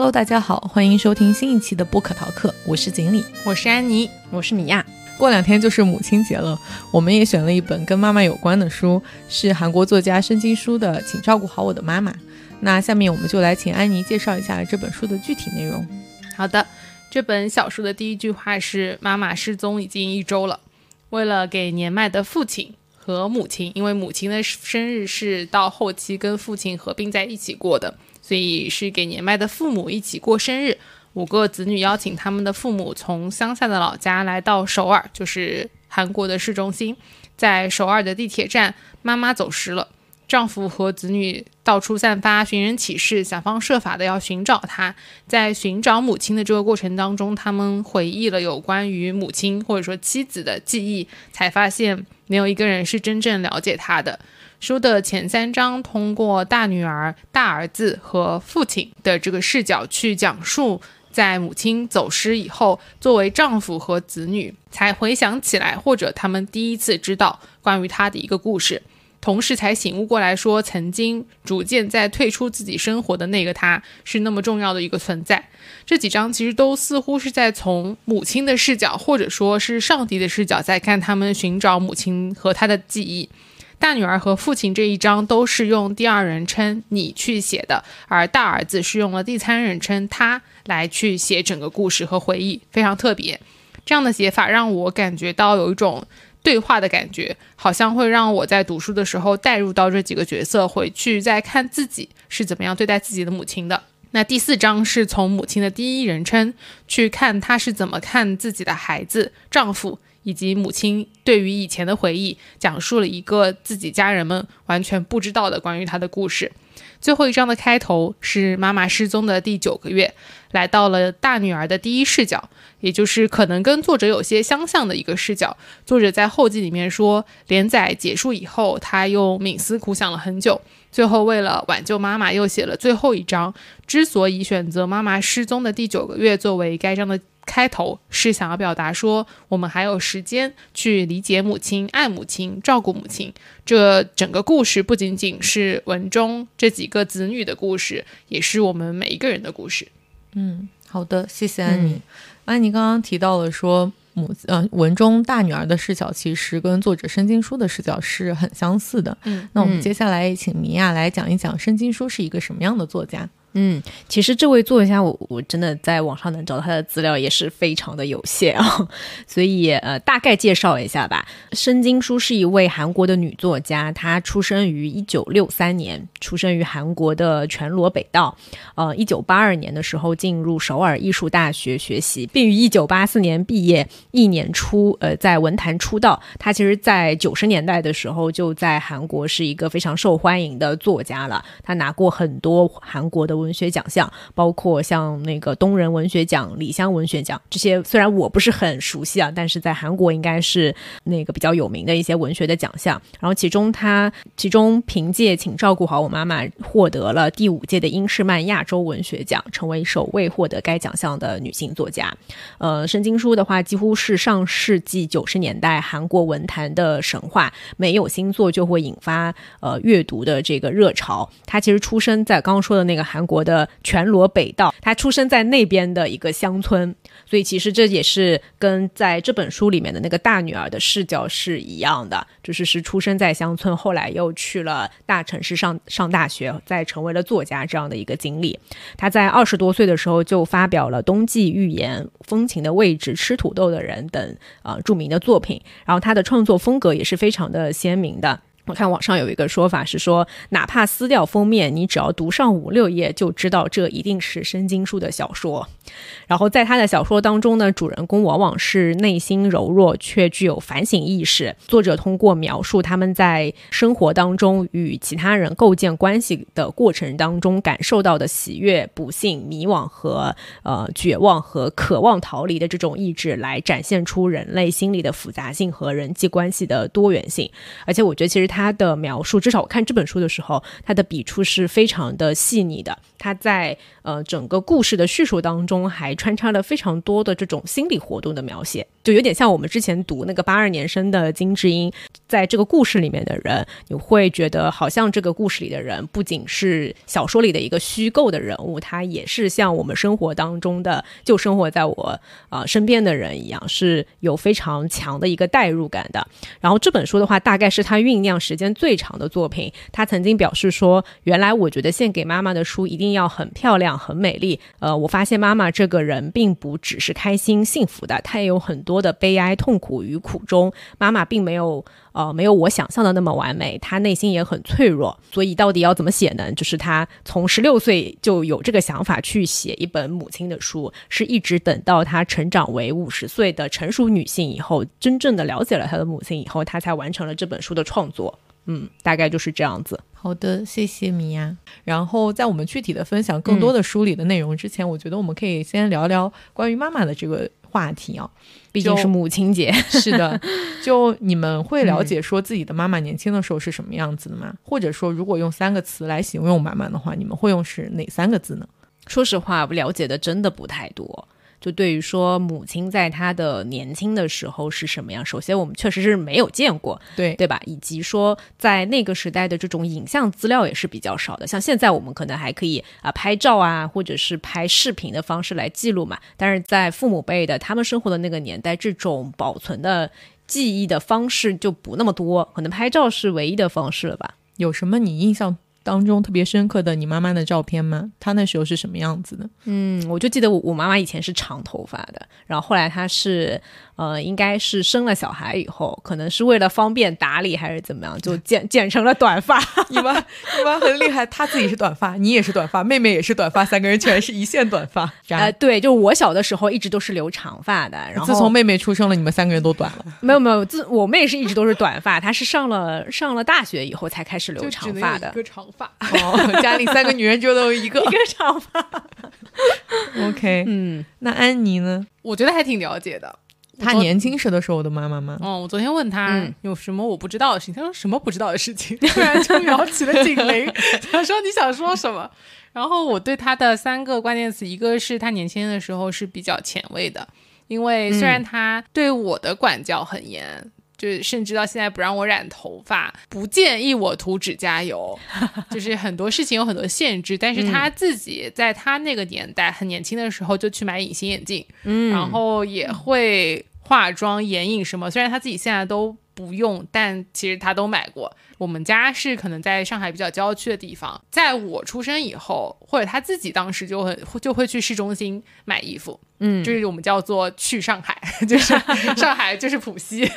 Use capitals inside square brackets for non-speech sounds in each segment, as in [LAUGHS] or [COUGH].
Hello，大家好，欢迎收听新一期的播客逃课，我是锦鲤，我是安妮，我是米娅。过两天就是母亲节了，我们也选了一本跟妈妈有关的书，是韩国作家申京书的《请照顾好我的妈妈》。那下面我们就来请安妮介绍一下这本书的具体内容。好的，这本小说的第一句话是：妈妈失踪已经一周了，为了给年迈的父亲和母亲，因为母亲的生日是到后期跟父亲合并在一起过的。所以是给年迈的父母一起过生日。五个子女邀请他们的父母从乡下的老家来到首尔，就是韩国的市中心。在首尔的地铁站，妈妈走失了，丈夫和子女到处散发寻人启事，想方设法的要寻找她。在寻找母亲的这个过程当中，他们回忆了有关于母亲或者说妻子的记忆，才发现没有一个人是真正了解她的。书的前三章通过大女儿、大儿子和父亲的这个视角去讲述，在母亲走失以后，作为丈夫和子女才回想起来，或者他们第一次知道关于他的一个故事，同时才醒悟过来说，曾经逐渐在退出自己生活的那个他是那么重要的一个存在。这几章其实都似乎是在从母亲的视角，或者说是上帝的视角，在看他们寻找母亲和他的记忆。大女儿和父亲这一章都是用第二人称你去写的，而大儿子是用了第三人称他来去写整个故事和回忆，非常特别。这样的写法让我感觉到有一种对话的感觉，好像会让我在读书的时候带入到这几个角色，回去再看自己是怎么样对待自己的母亲的。那第四章是从母亲的第一人称去看她是怎么看自己的孩子、丈夫。以及母亲对于以前的回忆，讲述了一个自己家人们完全不知道的关于她的故事。最后一章的开头是妈妈失踪的第九个月，来到了大女儿的第一视角，也就是可能跟作者有些相像的一个视角。作者在后记里面说，连载结束以后，他又冥思苦想了很久，最后为了挽救妈妈，又写了最后一章。之所以选择妈妈失踪的第九个月作为该章的。开头是想要表达说，我们还有时间去理解母亲、爱母亲、照顾母亲。这整个故事不仅仅是文中这几个子女的故事，也是我们每一个人的故事。嗯，好的，谢谢安妮。安妮刚刚提到了说，母呃文中大女儿的视角其实跟作者申经书的视角是很相似的。嗯，那我们接下来请米娅来讲一讲申经书是一个什么样的作家。嗯，其实这位作家，我我真的在网上能找到他的资料也是非常的有限啊，[LAUGHS] 所以呃，大概介绍一下吧。申京书是一位韩国的女作家，她出生于一九六三年，出生于韩国的全罗北道。呃，一九八二年的时候进入首尔艺术大学学习，并于一九八四年毕业。一年初，呃，在文坛出道。她其实，在九十年代的时候就在韩国是一个非常受欢迎的作家了。她拿过很多韩国的。文学奖项包括像那个东仁文学奖、李湘文学奖这些，虽然我不是很熟悉啊，但是在韩国应该是那个比较有名的一些文学的奖项。然后其中他其中凭借《请照顾好我妈妈》获得了第五届的英诗曼亚洲文学奖，成为首位获得该奖项的女性作家。呃，申京书的话几乎是上世纪九十年代韩国文坛的神话，没有新作就会引发呃阅读的这个热潮。他其实出生在刚刚说的那个韩。国的全罗北道，他出生在那边的一个乡村，所以其实这也是跟在这本书里面的那个大女儿的视角是一样的，就是是出生在乡村，后来又去了大城市上上大学，再成为了作家这样的一个经历。他在二十多岁的时候就发表了《冬季寓言》《风情的位置》《吃土豆的人》等啊著名的作品，然后他的创作风格也是非常的鲜明的。我看网上有一个说法是说，哪怕撕掉封面，你只要读上五六页，就知道这一定是申经书的小说。然后在他的小说当中呢，主人公往往是内心柔弱却具有反省意识。作者通过描述他们在生活当中与其他人构建关系的过程当中感受到的喜悦、不幸、迷惘和呃绝望和渴望逃离的这种意志，来展现出人类心理的复杂性和人际关系的多元性。而且我觉得，其实他他的描述，至少我看这本书的时候，他的笔触是非常的细腻的。他在呃整个故事的叙述当中，还穿插了非常多的这种心理活动的描写。就有点像我们之前读那个八二年生的金智英，在这个故事里面的人，你会觉得好像这个故事里的人不仅是小说里的一个虚构的人物，他也是像我们生活当中的就生活在我啊、呃身边的人一样，是有非常强的一个代入感的。然后这本书的话，大概是他酝酿时间最长的作品。他曾经表示说：“原来我觉得献给妈妈的书一定要很漂亮、很美丽。呃，我发现妈妈这个人并不只是开心、幸福的，她也有很多多的悲哀、痛苦与苦衷。妈妈并没有。”呃，没有我想象的那么完美，她内心也很脆弱，所以到底要怎么写呢？就是她从十六岁就有这个想法去写一本母亲的书，是一直等到她成长为五十岁的成熟女性以后，真正的了解了她的母亲以后，她才完成了这本书的创作。嗯，大概就是这样子。好的，谢谢米娅。然后在我们具体的分享更多的书里的内容之前，我觉得我们可以先聊聊关于妈妈的这个话题啊。毕竟是母亲节，[LAUGHS] 是的。[LAUGHS] 就你们会了解说自己的妈妈年轻的时候是什么样子的吗？或者说，如果用三个词来形容妈妈的话，你们会用是哪三个字呢？说实话，我了解的真的不太多。就对于说母亲在她的年轻的时候是什么样，首先我们确实是没有见过，对对吧？以及说在那个时代的这种影像资料也是比较少的，像现在我们可能还可以啊拍照啊，或者是拍视频的方式来记录嘛。但是在父母辈的他们生活的那个年代，这种保存的记忆的方式就不那么多，可能拍照是唯一的方式了吧？有什么你印象当中特别深刻的你妈妈的照片吗？她那时候是什么样子的？嗯，我就记得我妈妈以前是长头发的，然后后来她是呃，应该是生了小孩以后，可能是为了方便打理还是怎么样，就剪剪成了短发。[LAUGHS] 你妈你妈很厉害，她自己是短发，你也是短发，妹妹也是短发，三个人全是一线短发。呃，对，就我小的时候一直都是留长发的，然后自从妹妹出生了，你们三个人都短了。没有没有，自我妹是一直都是短发，她是上了上了大学以后才开始留长发的一。个长发。哦，家里三个女人就都有一个 [LAUGHS] 一个长发，[LAUGHS] OK，嗯，那安妮呢？我觉得还挺了解的。她年轻时的时候的妈妈吗？哦，我昨天问他嗯有什么我不知道的事情，他说什么不知道的事情，[LAUGHS] 突然就摇起了警铃。[LAUGHS] 他说你想说什么？然后我对他的三个关键词，一个是他年轻的时候是比较前卫的，因为虽然他对我的管教很严。就是甚至到现在不让我染头发，不建议我涂指甲油，[LAUGHS] 就是很多事情有很多限制。但是他自己在他那个年代很年轻的时候就去买隐形眼镜，嗯然后也会化妆、眼影什么。虽然他自己现在都不用，但其实他都买过。我们家是可能在上海比较郊区的地方，在我出生以后，或者他自己当时就很就会去市中心买衣服，嗯就是我们叫做去上海，[LAUGHS] 就是 [LAUGHS] 上海就是浦西，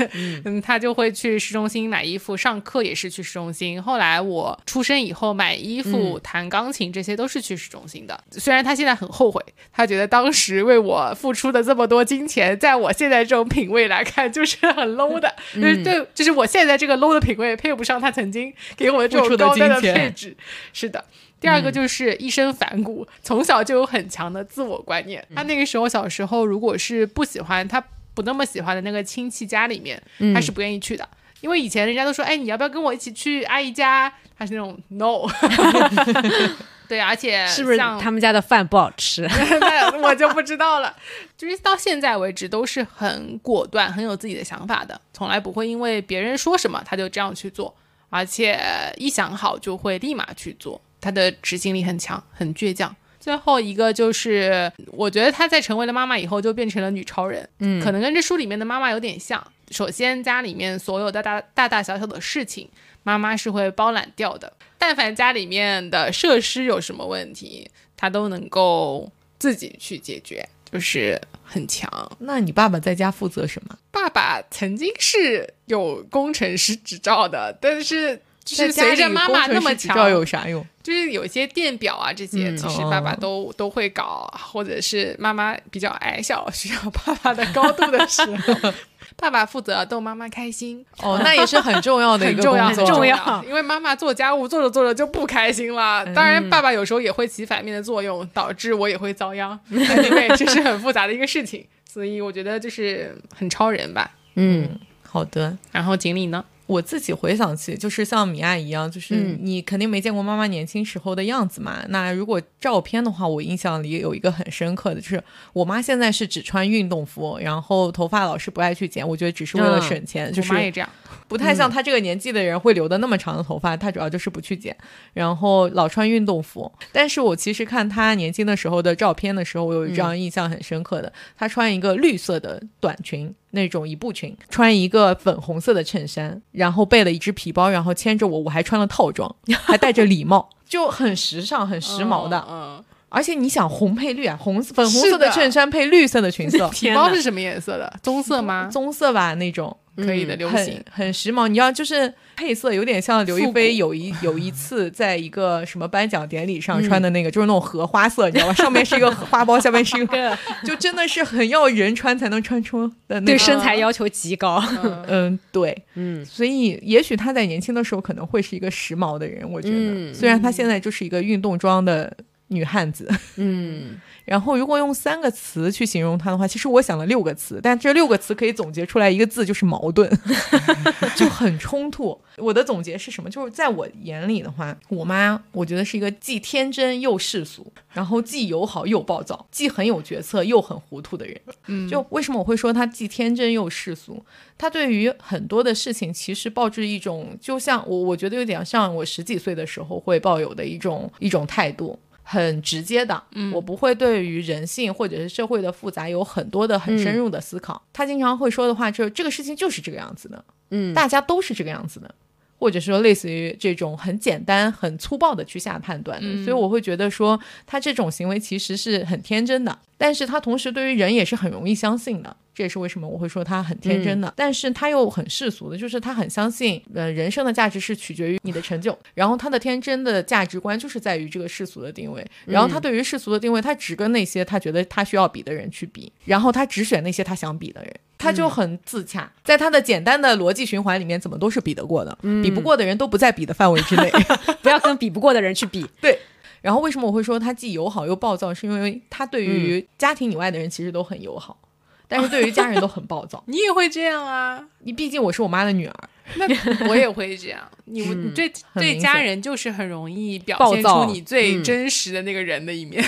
嗯，他就会去市中心买衣服，上课也是去市中心。后来我出生以后买衣服、弹钢琴，这些都是去市中心的。虽然他现在很后悔，他觉得当时为我付出的这么多金钱，在我现在这种品味来看，就是很 low 的，就是对，就是我现在这个 low 的品味配不上他曾经给我的这种高端的配置。是的。第二个就是一身反骨，从小就有很强的自我观念。他那个时候小时候，如果是不喜欢他不那么喜欢的那个亲戚家里面，他是不愿意去的。因为以前人家都说，哎，你要不要跟我一起去阿姨家？他是那种 no。[LAUGHS] 对，而且是不是他们家的饭不好吃？[LAUGHS] 那我就不知道了。就是到现在为止都是很果断、很有自己的想法的，从来不会因为别人说什么他就这样去做，而且一想好就会立马去做，他的执行力很强，很倔强。最后一个就是，我觉得她在成为了妈妈以后，就变成了女超人。嗯，可能跟这书里面的妈妈有点像。首先，家里面所有的大大大小小的事情，妈妈是会包揽掉的。但凡家里面的设施有什么问题，她都能够自己去解决，就是很强。那你爸爸在家负责什么？爸爸曾经是有工程师执照的，但是就是随着妈妈那么强，有啥用？就是有些电表啊这些，嗯其实爸爸都、都会搞，或者是妈妈比较矮小，需要爸爸的高度的时候，[LAUGHS] 爸爸负责逗妈妈开心，哦，那也是很重要的一 [LAUGHS] 很重要，个工作。很重重要要。[LAUGHS] 因为妈妈做家务做着做着就不开心了，当然爸爸有时候也会起反面的作用，导致我也会遭殃。[LAUGHS] anyway，这是很复杂的一个事情，所以我觉得就是很超人吧。嗯，好的，然后锦鲤呢？我自己回想起，就是像米娅一样，就是嗯你肯定没见过妈妈年轻时候的样子嘛。那如果照片的话，我印象里有一个很深刻的，就是我妈现在是只穿运动服，然后头发老是不爱去剪，我觉得只是为了嗯省钱，就是我妈也这样，[LAUGHS] 不太像她这个年纪的人会留的那么长的头发，她主要就是不去剪，然后老穿运动服。但是我其实看她年轻的时候的照片的时候，我有一张印象很深刻的，她穿一个绿色的短裙。那种一步裙，穿一个粉红色的衬衫，然后背了一只皮包，然后牵着我，我还穿了套装，还戴着礼帽，就很时尚、很时髦的。而且你想红配绿啊，[LAUGHS] 红粉红色的衬衫配绿色的裙子，[LAUGHS] 皮包是什么颜色的？棕色吗？棕色吧那种，可以的，流很行。很时髦。你要就是配色有点像刘亦菲有一有一次在一个什么颁奖典礼上嗯穿的那个，就是那种荷花色，你知道吧？[LAUGHS] 上面是一个花苞，下面是一个，就真的是很要人穿才能穿出的那对。身材要求极高。嗯嗯，对，嗯所以也许她在年轻的时候可能会是一个时髦的人，我觉得。嗯虽然她现在就是一个运动装的女汉子，嗯，[LAUGHS] 然后如果用三个词去形容她的话，其实我想了六个词，但这六个词可以总结出来一个字，就是矛盾，[LAUGHS] 就很冲突。我的总结是什么？就是在我眼里的话，我妈我觉得是一个既天真又世俗，然后既友好又暴躁，既很有决策又很糊涂的人。嗯，就为什么我会说她既天真又世俗？她对于很多的事情其实抱着一种，就像我我觉得有点像我十几岁的时候会抱有的一种一种态度。很直接的，我不会对于人性或者是社会的复杂有很多的很深入的思考。他经常会说的话就是这个事情就是这个样子的，嗯。大家都是这个样子的，或者说类似于这种很简单、很粗暴的去下判断的。所以我会觉得说，他这种行为其实是很天真的，但是他同时对于人也是很容易相信的。这也是为什么我会说他很天真的，但是他又很世俗的，就是他很相信，呃，人生的价值是取决于你的成就，然后他的天真的价值观就是在于这个世俗的定位，然后他对于世俗的定位，他只跟那些他觉得他需要比的人去比，然后他只选那些他想比的人，他就很自洽，在他的简单的逻辑循环里面，怎么都是比得过的，比不过的人都不在比的范围之内。[LAUGHS] 不要跟比不过的人去比。对。然后为什么我会说他既友好又暴躁？是因为他对于家庭以外的人其实都很友好，[LAUGHS] 但是对于家人都很暴躁。[LAUGHS] 你也会这样啊？你毕竟我是我妈的女儿，那我也会这样。你你对对家人就是很容易表现出你最嗯真实的那个人的一面。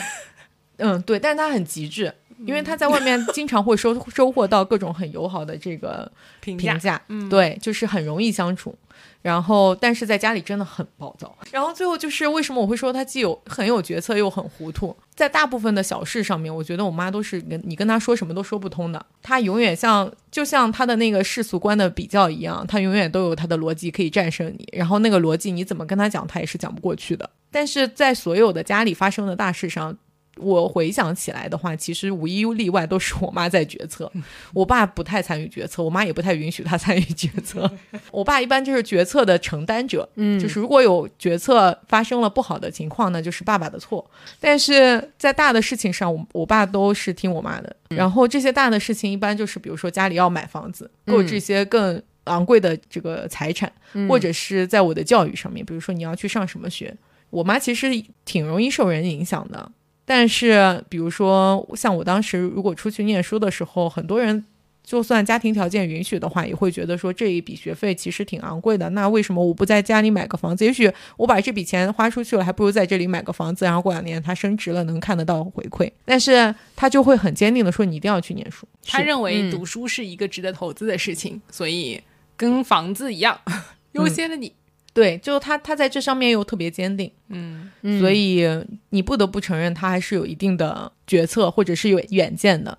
嗯，对，但是他很极致，因为他在外面经常会收 [LAUGHS] 收获到各种很友好的这个评价评价，嗯对，就是很容易相处。然后，但是在家里真的很暴躁。然后最后就是为什么我会说他既有很有决策又很糊涂？在大部分的小事上面，我觉得我妈都是跟你跟她说什么都说不通的。她永远像就像她的那个世俗观的比较一样，她永远都有她的逻辑可以战胜你。然后那个逻辑你怎么跟她讲，她也是讲不过去的。但是在所有的家里发生的大事上，我回想起来的话，其实无一例外都是我妈在决策，我爸不太参与决策，我妈也不太允许他参与决策。我爸一般就是决策的承担者，嗯就是如果有决策发生了不好的情况呢，就是爸爸的错。但是在大的事情上，我我爸都是听我妈的。然后这些大的事情，一般就是比如说家里要买房子，购置一些更昂贵的这个财产，或者是在我的教育上面，比如说你要去上什么学，我妈其实挺容易受人影响的。但是，比如说像我当时如果出去念书的时候，很多人就算家庭条件允许的话，也会觉得说这一笔学费其实挺昂贵的。那为什么我不在家里买个房子？也许我把这笔钱花出去了，还不如在这里买个房子，然后过两年它升值了，能看得到回馈。但是他就会很坚定的说，你一定要去念书。他认为嗯读书是一个值得投资的事情，所以跟房子一样，[LAUGHS] 优先了你。对，就他他在这上面又特别坚定。嗯，所以你不得不承认他还是有一定的决策或者是有远见的。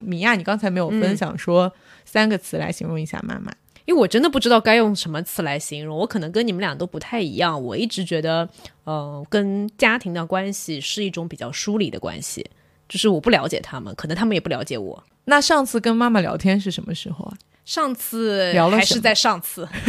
米娅，你刚才没有分享说三个词来形容一下妈妈。因为我真的不知道该用什么词来形容，我可能跟你们俩都不太一样。我一直觉得，呃，跟家庭的关系是一种比较疏离的关系，就是我不了解他们，可能他们也不了解我。那上次跟妈妈聊天是什么时候啊？上次聊了还是在上次，[LAUGHS] 还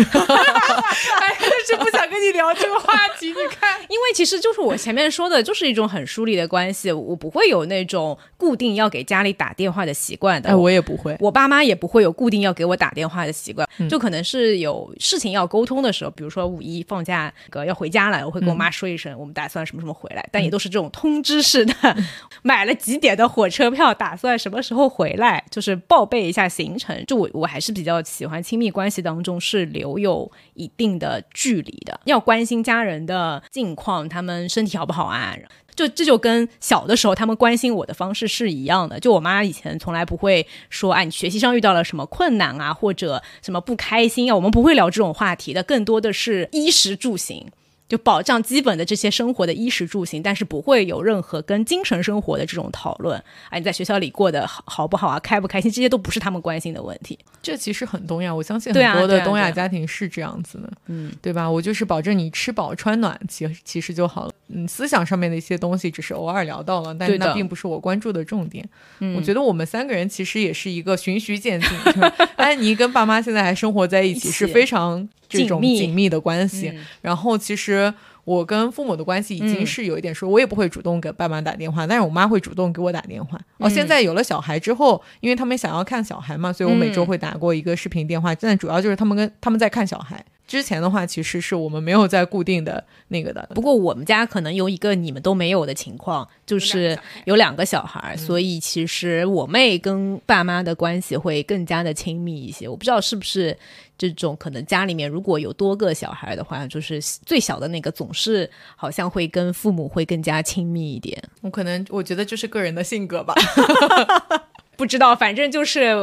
是不想跟你聊这个话题。你看，因为其实就是我前面说的，就是一种很疏离的关系，我不会有那种固定要给家里打电话的习惯的。哎，我也不会。我爸妈也不会有固定要给我打电话的习惯，就可能是有事情要沟通的时候，比如说五一放假，个要回家了，我会跟我妈说一声，我们打算什么什么回来，但也都是这种通知式的，[LAUGHS] 买了几点的火车票，打算什么时候回来，就是报备一下行程。就我我还是是比较喜欢亲密关系当中是留有一定的距离的，要关心家人的近况，他们身体好不好啊？就这就跟小的时候他们关心我的方式是一样的。就我妈以前从来不会说，哎，你学习上遇到了什么困难啊，或者什么不开心啊，我们不会聊这种话题的，更多的是衣食住行。就保障基本的这些生活的衣食住行，但是不会有任何跟精神生活的这种讨论。啊，你在学校里过得好好不好啊？开不开心？这些都不是他们关心的问题。这其实很东亚，我相信很多的东亚家庭是这样子的，嗯，对吧？我就是保证你吃饱穿暖，其其实就好了。嗯，思想上面的一些东西只是偶尔聊到了，但那并不是我关注的重点。嗯我觉得我们三个人其实也是一个循序渐进。[LAUGHS] 安妮跟爸妈现在还生活在一起，是非常。这种紧密的关系，然后其实我跟父母的关系已经是有一点说，我也不会主动给爸妈打电话，但是我妈会主动给我打电话。哦，现在有了小孩之后，因为他们想要看小孩嘛，所以我每周会打过一个视频电话，但主要就是他们跟他们在看小孩。之前的话，其实是我们没有在固定的那个的。不过我们家可能有一个你们都没有的情况，就是有两个小孩，所以其实我妹跟爸妈的关系会更加的亲密一些。我不知道是不是这种可能家里面如果有多个小孩的话，就是最小的那个总是好像会跟父母会更加亲密一点。我可能我觉得就是个人的性格吧。[LAUGHS] 不知道，反正就是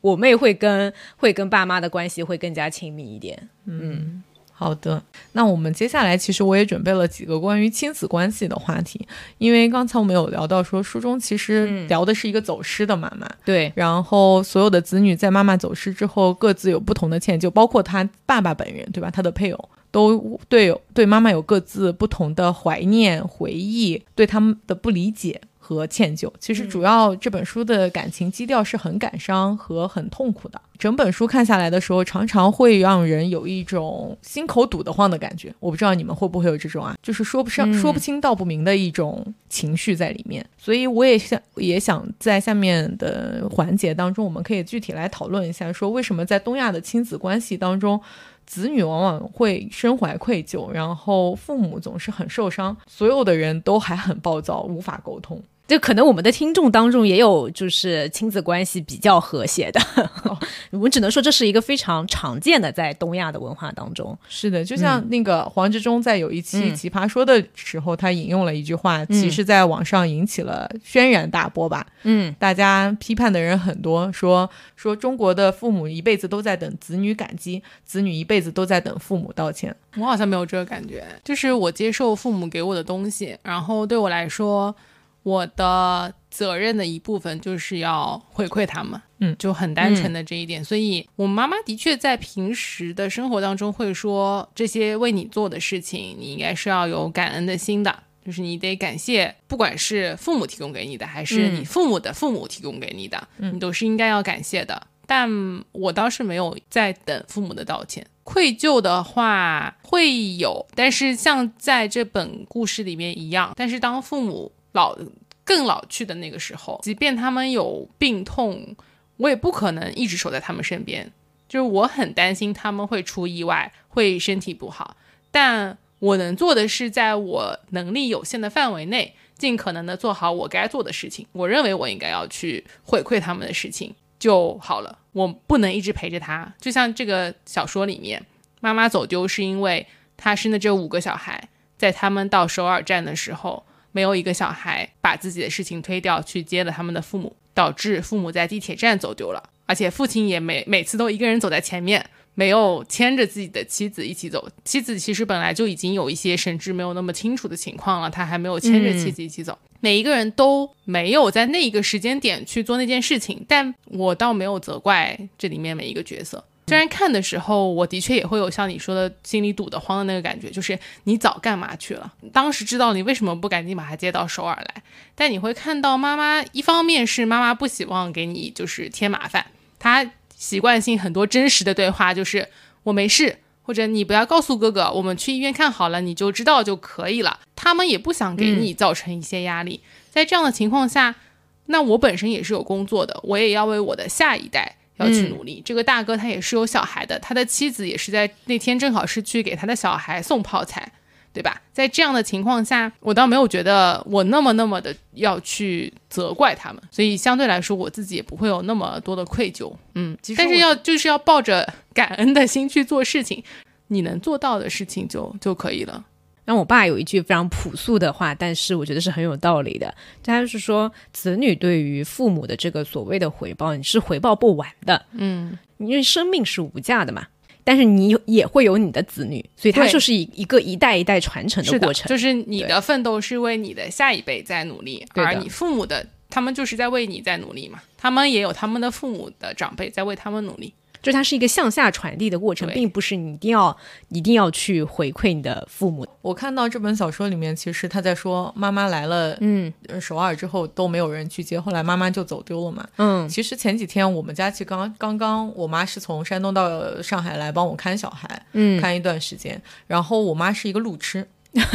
我妹会跟会跟爸妈的关系会更加亲密一点。嗯，好的。那我们接下来其实我也准备了几个关于亲子关系的话题，因为刚才我们有聊到说书中其实聊的是一个走失的妈妈，对。然后所有的子女在妈妈走失之后各自有不同的歉疚，包括他爸爸本人，对吧？他的配偶都对对妈妈有各自不同的怀念、回忆，对他们的不理解。和歉疚，其实主要这本书的感情基调是很感伤和很痛苦的。整本书看下来的时候，常常会让人有一种心口堵得慌的感觉。我不知道你们会不会有这种啊，就是说不上、说不清道不明的一种情绪在里面。所以我也想，也想在下面的环节当中，我们可以具体来讨论一下，说为什么在东亚的亲子关系当中。子女往往会身怀愧疚，然后父母总是很受伤，所有的人都还很暴躁，无法沟通。就可能我们的听众当中也有就是亲子关系比较和谐的，[LAUGHS] 我们只能说这是一个非常常见的在东亚的文化当中。是的，就像那个黄志忠在有一期《奇葩说》的时候，他引用了一句话，其实在网上引起了轩然大波吧。嗯，大家批判的人很多，说说中国的父母一辈子都在等子女感激，子女一辈子都在等父母道歉。我好像没有这个感觉，就是我接受父母给我的东西，然后对我来说。我的责任的一部分就是要回馈他们，嗯，就很单纯的这一点。所以，我妈妈的确在平时的生活当中会说，这些为你做的事情，你应该是要有感恩的心的，就是你得感谢，不管是父母提供给你的，还是你父母的父母提供给你的，你都是应该要感谢的。但我倒是没有在等父母的道歉，愧疚的话会有，但是像在这本故事里面一样，但是当父母。老更老去的那个时候，即便他们有病痛，我也不可能一直守在他们身边。就是我很担心他们会出意外，会身体不好。但我能做的是，在我能力有限的范围内，尽可能的做好我该做的事情。我认为我应该要去回馈他们的事情就好了。我不能一直陪着他。就像这个小说里面，妈妈走丢是因为她生的这五个小孩，在他们到首尔站的时候。没有一个小孩把自己的事情推掉去接了他们的父母，导致父母在地铁站走丢了，而且父亲也每每次都一个人走在前面，没有牵着自己的妻子一起走。妻子其实本来就已经有一些神志没有那么清楚的情况了，他还没有牵着妻子一起走。每一个人都没有在那一个时间点去做那件事情，但我倒没有责怪这里面每一个角色。虽然看的时候，我的确也会有像你说的心里堵得慌的那个感觉，就是你早干嘛去了？当时知道你为什么不赶紧把他接到首尔来？但你会看到妈妈，一方面是妈妈不希望给你就是添麻烦，她习惯性很多真实的对话就是我没事，或者你不要告诉哥哥，我们去医院看好了你就知道就可以了。他们也不想给你造成一些压力，在这样的情况下，那我本身也是有工作的，我也要为我的下一代。要去努力。这个大哥他也是有小孩的，他的妻子也是在那天正好是去给他的小孩送泡菜，对吧？在这样的情况下，我倒没有觉得我那么那么的要去责怪他们，所以相对来说，我自己也不会有那么多的愧疚。嗯，但是要就是要抱着感恩的心去做事情，你能做到的事情就就可以了。然后我爸有一句非常朴素的话，但是我觉得是很有道理的。他就是说，子女对于父母的这个所谓的回报，你是回报不完的。嗯，因为生命是无价的嘛。但是你也会有你的子女，所以它就是一一个一代一代传承的过程。就是你的奋斗是为你的下一辈在努力，而你父母的他们就是在为你在努力嘛。他们也有他们的父母的长辈在为他们努力。就它是一个向下传递的过程，并不是你一定要一定要去回馈你的父母。我看到这本小说里面，其实他在说妈妈来了，嗯，首尔之后都没有人去接，后来妈妈就走丢了嘛。嗯，其实前几天我们家其实刚刚刚，我妈是从山东到上海来帮我看小孩，嗯，看一段时间。然后我妈是一个路痴，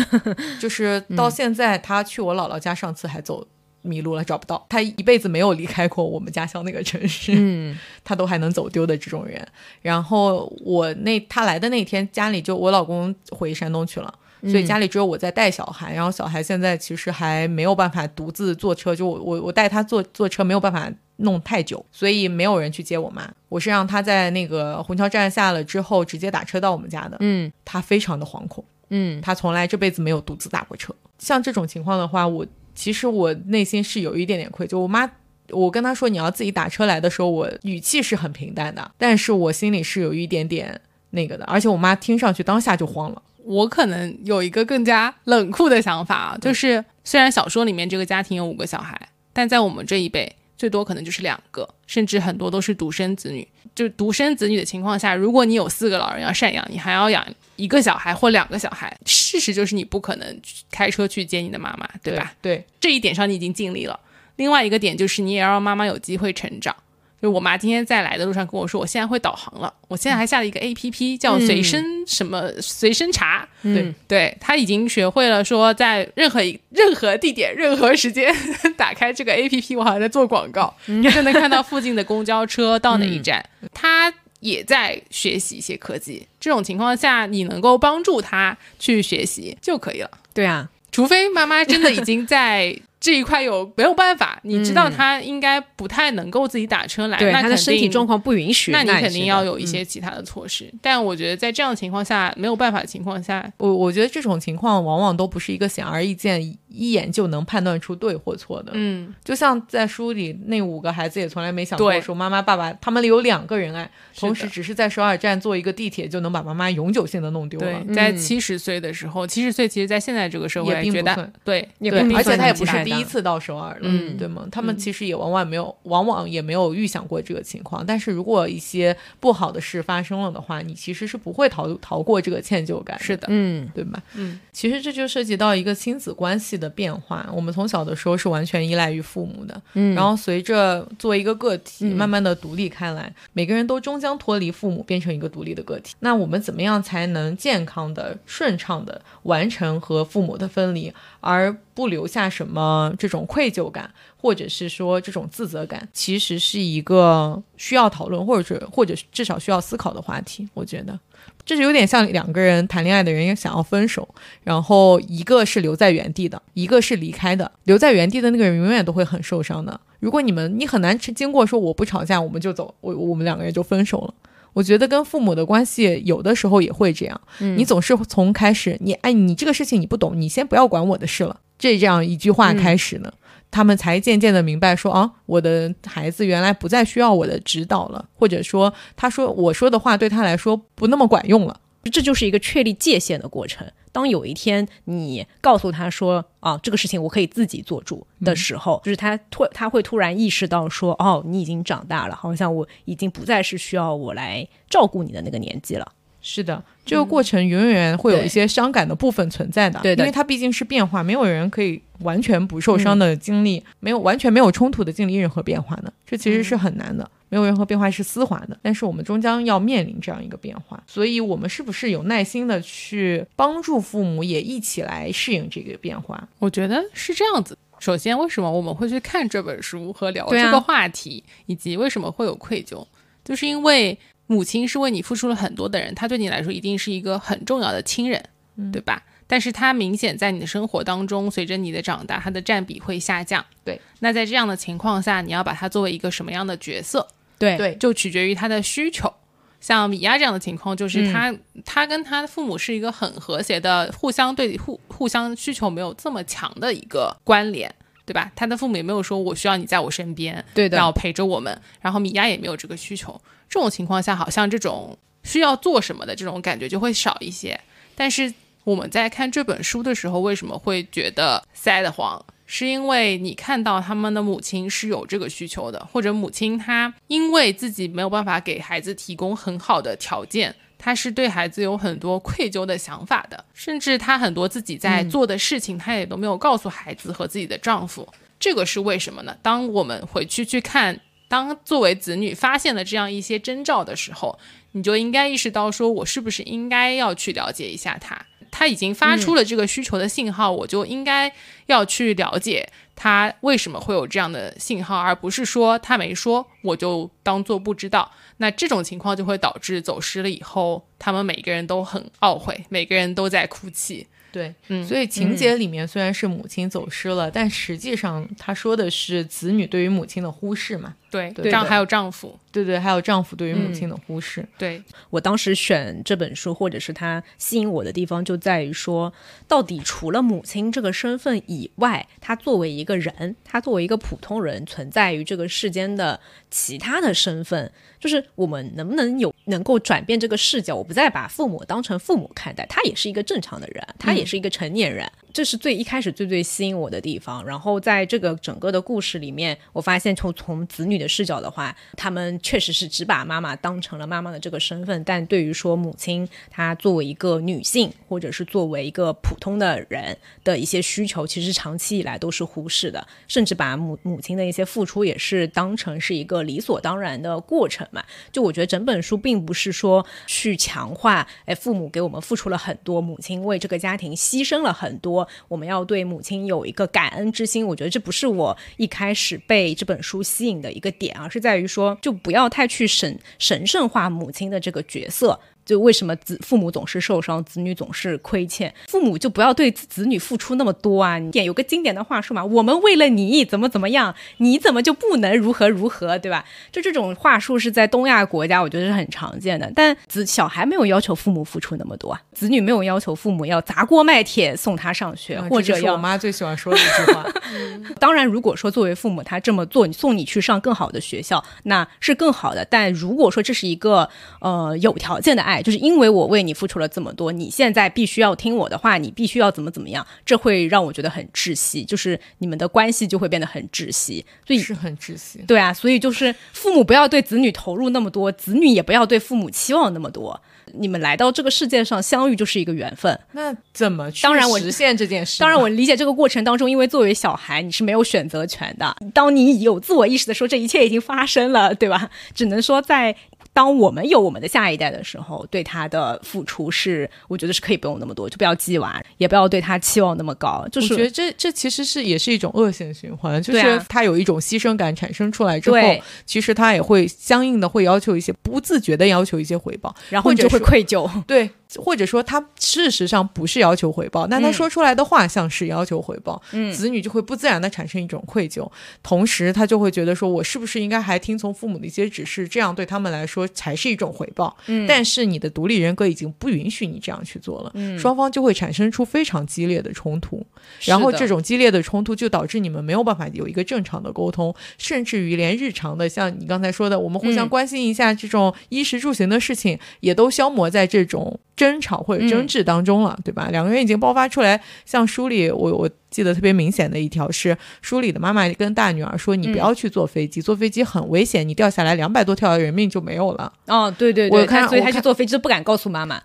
[LAUGHS] 就是到现在她去我姥姥家，上次还走。迷路了，找不到。他一辈子没有离开过我们家乡那个城市，嗯，[LAUGHS] 他都还能走丢的这种人。然后我那他来的那天，家里就我老公回山东去了，所以家里只有我在带小孩。然后小孩现在其实还没有办法独自坐车，就我我我带他坐坐车没有办法弄太久，所以没有人去接我妈。我是让他在那个虹桥站下了之后，直接打车到我们家的。嗯，他非常的惶恐，嗯，他从来这辈子没有独自打过车。像这种情况的话，我。其实我内心是有一点点愧疚。我妈，我跟她说你要自己打车来的时候，我语气是很平淡的，但是我心里是有一点点那个的。而且我妈听上去当下就慌了。我可能有一个更加冷酷的想法啊，就是虽然小说里面这个家庭有五个小孩，但在我们这一辈。最多可能就是两个，甚至很多都是独生子女。就独生子女的情况下，如果你有四个老人要赡养，你还要养一个小孩或两个小孩，事实就是你不可能开车去接你的妈妈，对吧？对，这一点上你已经尽力了。另外一个点就是你也要让妈妈有机会成长。就我妈今天在来的路上跟我说，我现在会导航了。我现在还下了一个 A P P，叫随身什么随身查。对对，她已经学会了说，在任何一任何地点、任何时间 [LAUGHS] 打开这个 A P P，我好像在做广告，就能看到附近的公交车到哪一站。她也在学习一些科技。这种情况下，你能够帮助她去学习就可以了。对啊，除非妈妈真的已经在。这一块有没有办法？你知道他应该不太能够自己打车来，那他的身体状况不允许，那你肯定要有一些其他的措施。但我觉得在这样的情况下，没有办法的情况下，我我觉得这种情况往往都不是一个显而易见、一眼就能判断出对或错的。嗯，就像在书里那五个孩子也从来没想过说妈妈、爸爸他们里有两个人爱，同时只是在首尔站坐一个地铁就能把妈妈永久性的弄丢了。在七十岁的时候，七十岁其实，在现在这个社会也并不算对，对，而且他也不是第一次到首尔。嗯，对吗？他们其实也往往没有，往往也没有预想过这个情况。但是如果一些不好的事发生了的话，你其实是不会逃逃过这个歉疚感。是的，嗯，对吧？嗯，其实这就涉及到一个亲子关系的变化。我们从小的时候是完全依赖于父母的，嗯，然后随着作为一个个体慢慢的独立开来，每个人都终将脱离父母，变成一个独立的个体。那我们怎么样才能健康的、顺畅的完成和父母的分离？而不留下什么这种愧疚感，或者是说这种自责感，其实是一个需要讨论，或者或者至少需要思考的话题。我觉得，这是有点像两个人谈恋爱的人想要分手，然后一个是留在原地的，一个是离开的。留在原地的那个人永远都会很受伤的。如果你们你很难经过说我不吵架我们就走，我我们两个人就分手了。我觉得跟父母的关系有的时候也会这样，你总是从开始，你哎，你这个事情你不懂，你先不要管我的事了，这这样一句话开始呢，他们才渐渐的明白说啊，我的孩子原来不再需要我的指导了，或者说他说我说的话对他来说不那么管用了。这就是一个确立界限的过程。当有一天你告诉他说：“啊，这个事情我可以自己做主”的时候，就是他突他会突然意识到说：“哦，你已经长大了，好像我已经不再是需要我来照顾你的那个年纪了。”是的，这个过程永远会有一些伤感的部分存在的，对的，因为它毕竟是变化，没有人可以完全不受伤的经历，没有完全没有冲突的经历任何变化的，这其实是很难的。没有任何变化是丝滑的，但是我们终将要面临这样一个变化，所以我们是不是有耐心的去帮助父母也一起来适应这个变化？我觉得是这样子。首先，为什么我们会去看这本书和聊这个话题，以及为什么会有愧疚，就是因为母亲是为你付出了很多的人，她对你来说一定是一个很重要的亲人，对吧？但是她明显在你的生活当中，随着你的长大，她的占比会下降。对，那在这样的情况下，你要把她作为一个什么样的角色，对对就取决于她的需求。像米娅这样的情况，就是他、他跟她的父母是一个很和谐的，互相对互互相需求没有这么强的一个关联，对吧？他的父母也没有说我需要你在我身边，对的要陪着我们。然后米娅也没有这个需求，这种情况下，好像这种需要做什么的这种感觉就会少一些。但是我们在看这本书的时候，为什么会觉得塞得慌？是因为你看到他们的母亲是有这个需求的，或者母亲她因为自己没有办法给孩子提供很好的条件，她是对孩子有很多愧疚的想法的，甚至她很多自己在做的事情，她也都没有告诉孩子和自己的丈夫。这个是为什么呢？当我们回去去看，当作为子女发现了这样一些征兆的时候，你就应该意识到，说我是不是应该要去了解一下他。他已经发出了这个需求的信号，我就应该要去了解他为什么会有这样的信号，而不是说他没说我就当做不知道。那这种情况就会导致走失了以后，他们每个人都很懊悔，每个人都在哭泣。对，嗯所以情节里面虽然是母亲走失了，但实际上他说的是子女对于母亲的忽视嘛。对，这样还有丈夫，对对，还有丈夫对于母亲的忽视。对，我当时选这本书，或者是它吸引我的地方，就在于说，到底除了母亲这个身份以外，她作为一个人，她作为一个普通人，存在于这个世间的其他的身份，就是我们能不能有能够转变这个视角，我不再把父母当成父母看待，他也是一个正常的人，他也是一个成年人。这是最一开始最最吸引我的地方。然后在这个整个的故事里面，我发现从从子女的视角的话，他们确实是只把妈妈当成了妈妈的这个身份，但对于说母亲她作为一个女性，或者是作为一个普通的人的一些需求，其实长期以来都是忽视的，甚至把母母亲的一些付出也是当成是一个理所当然的过程嘛。就我觉得整本书并不是说去强化，哎，父母给我们付出了很多，母亲为这个家庭牺牲了很多，我们要对母亲有一个感恩之心。我觉得这不是我一开始被这本书吸引的一个点，而是在于说，就不不要太去神神圣化母亲的这个角色。就为什么子父母总是受伤，子女总是亏欠？父母就不要对子子女付出那么多啊！你有个经典的话术嘛，我们为了你怎么怎么样，你怎么就不能如何如何，对吧？就这种话术是在东亚国家，我觉得是很常见的。但子小孩没有要求父母付出那么多啊，子女没有要求父母要砸锅卖铁送他上学，啊或者要我妈最喜欢说的一句话。[LAUGHS] 当然，如果说作为父母他这么做，送你去上更好的学校，那是更好的。但如果说这是一个呃有条件的爱，就是因为我为你付出了这么多，你现在必须要听我的话，你必须要怎么怎么样，这会让我觉得很窒息，就是你们的关系就会变得很窒息。所以是很窒息。对啊，所以就是父母不要对子女投入那么多，子女也不要对父母期望那么多。你们来到这个世界上相遇就是一个缘分。那怎么去当然我实现这件事？当然，我理解这个过程当中，因为作为小孩，你是没有选择权的。当你有自我意识的时候，这一切已经发生了，对吧？只能说在。当我们有我们的下一代的时候，对他的付出是，我觉得是可以不用那么多，就不要鸡娃，也不要对他期望那么高。就是我觉得这这其实是也是一种恶性循环，就是他有一种牺牲感产生出来之后对，其实他也会相应的会要求一些不自觉的要求一些回报，然后你就会愧疚。对，或者说他事实上不是要求回报，那他嗯。说出来的话像是要求回报，嗯。子女就会不自然的产生一种愧疚，同时他就会觉得说我是不是应该还听从父母的一些指示，这样对他们来说才是一种回报。嗯。但是你的独立人格已经不允许你这样去做了，嗯。双方就会产生出非常激烈的冲突，然后这种激烈的冲突就导致你们没有办法有一个正常的沟通，甚至于连日常的像你刚才说的，我们互相嗯。关心一下这种衣食住行的事情，也都消磨在这种争吵或者争执当中了，对吧？两个人已经爆发出来，像书里我我记得特别明显的一条是，书里的妈妈跟大女儿说：“你不要去坐飞机，坐飞机很危险，你掉下来两百多条人命就没有了。”哦，对对我对，他所以看我看他去坐飞机都不敢告诉妈妈。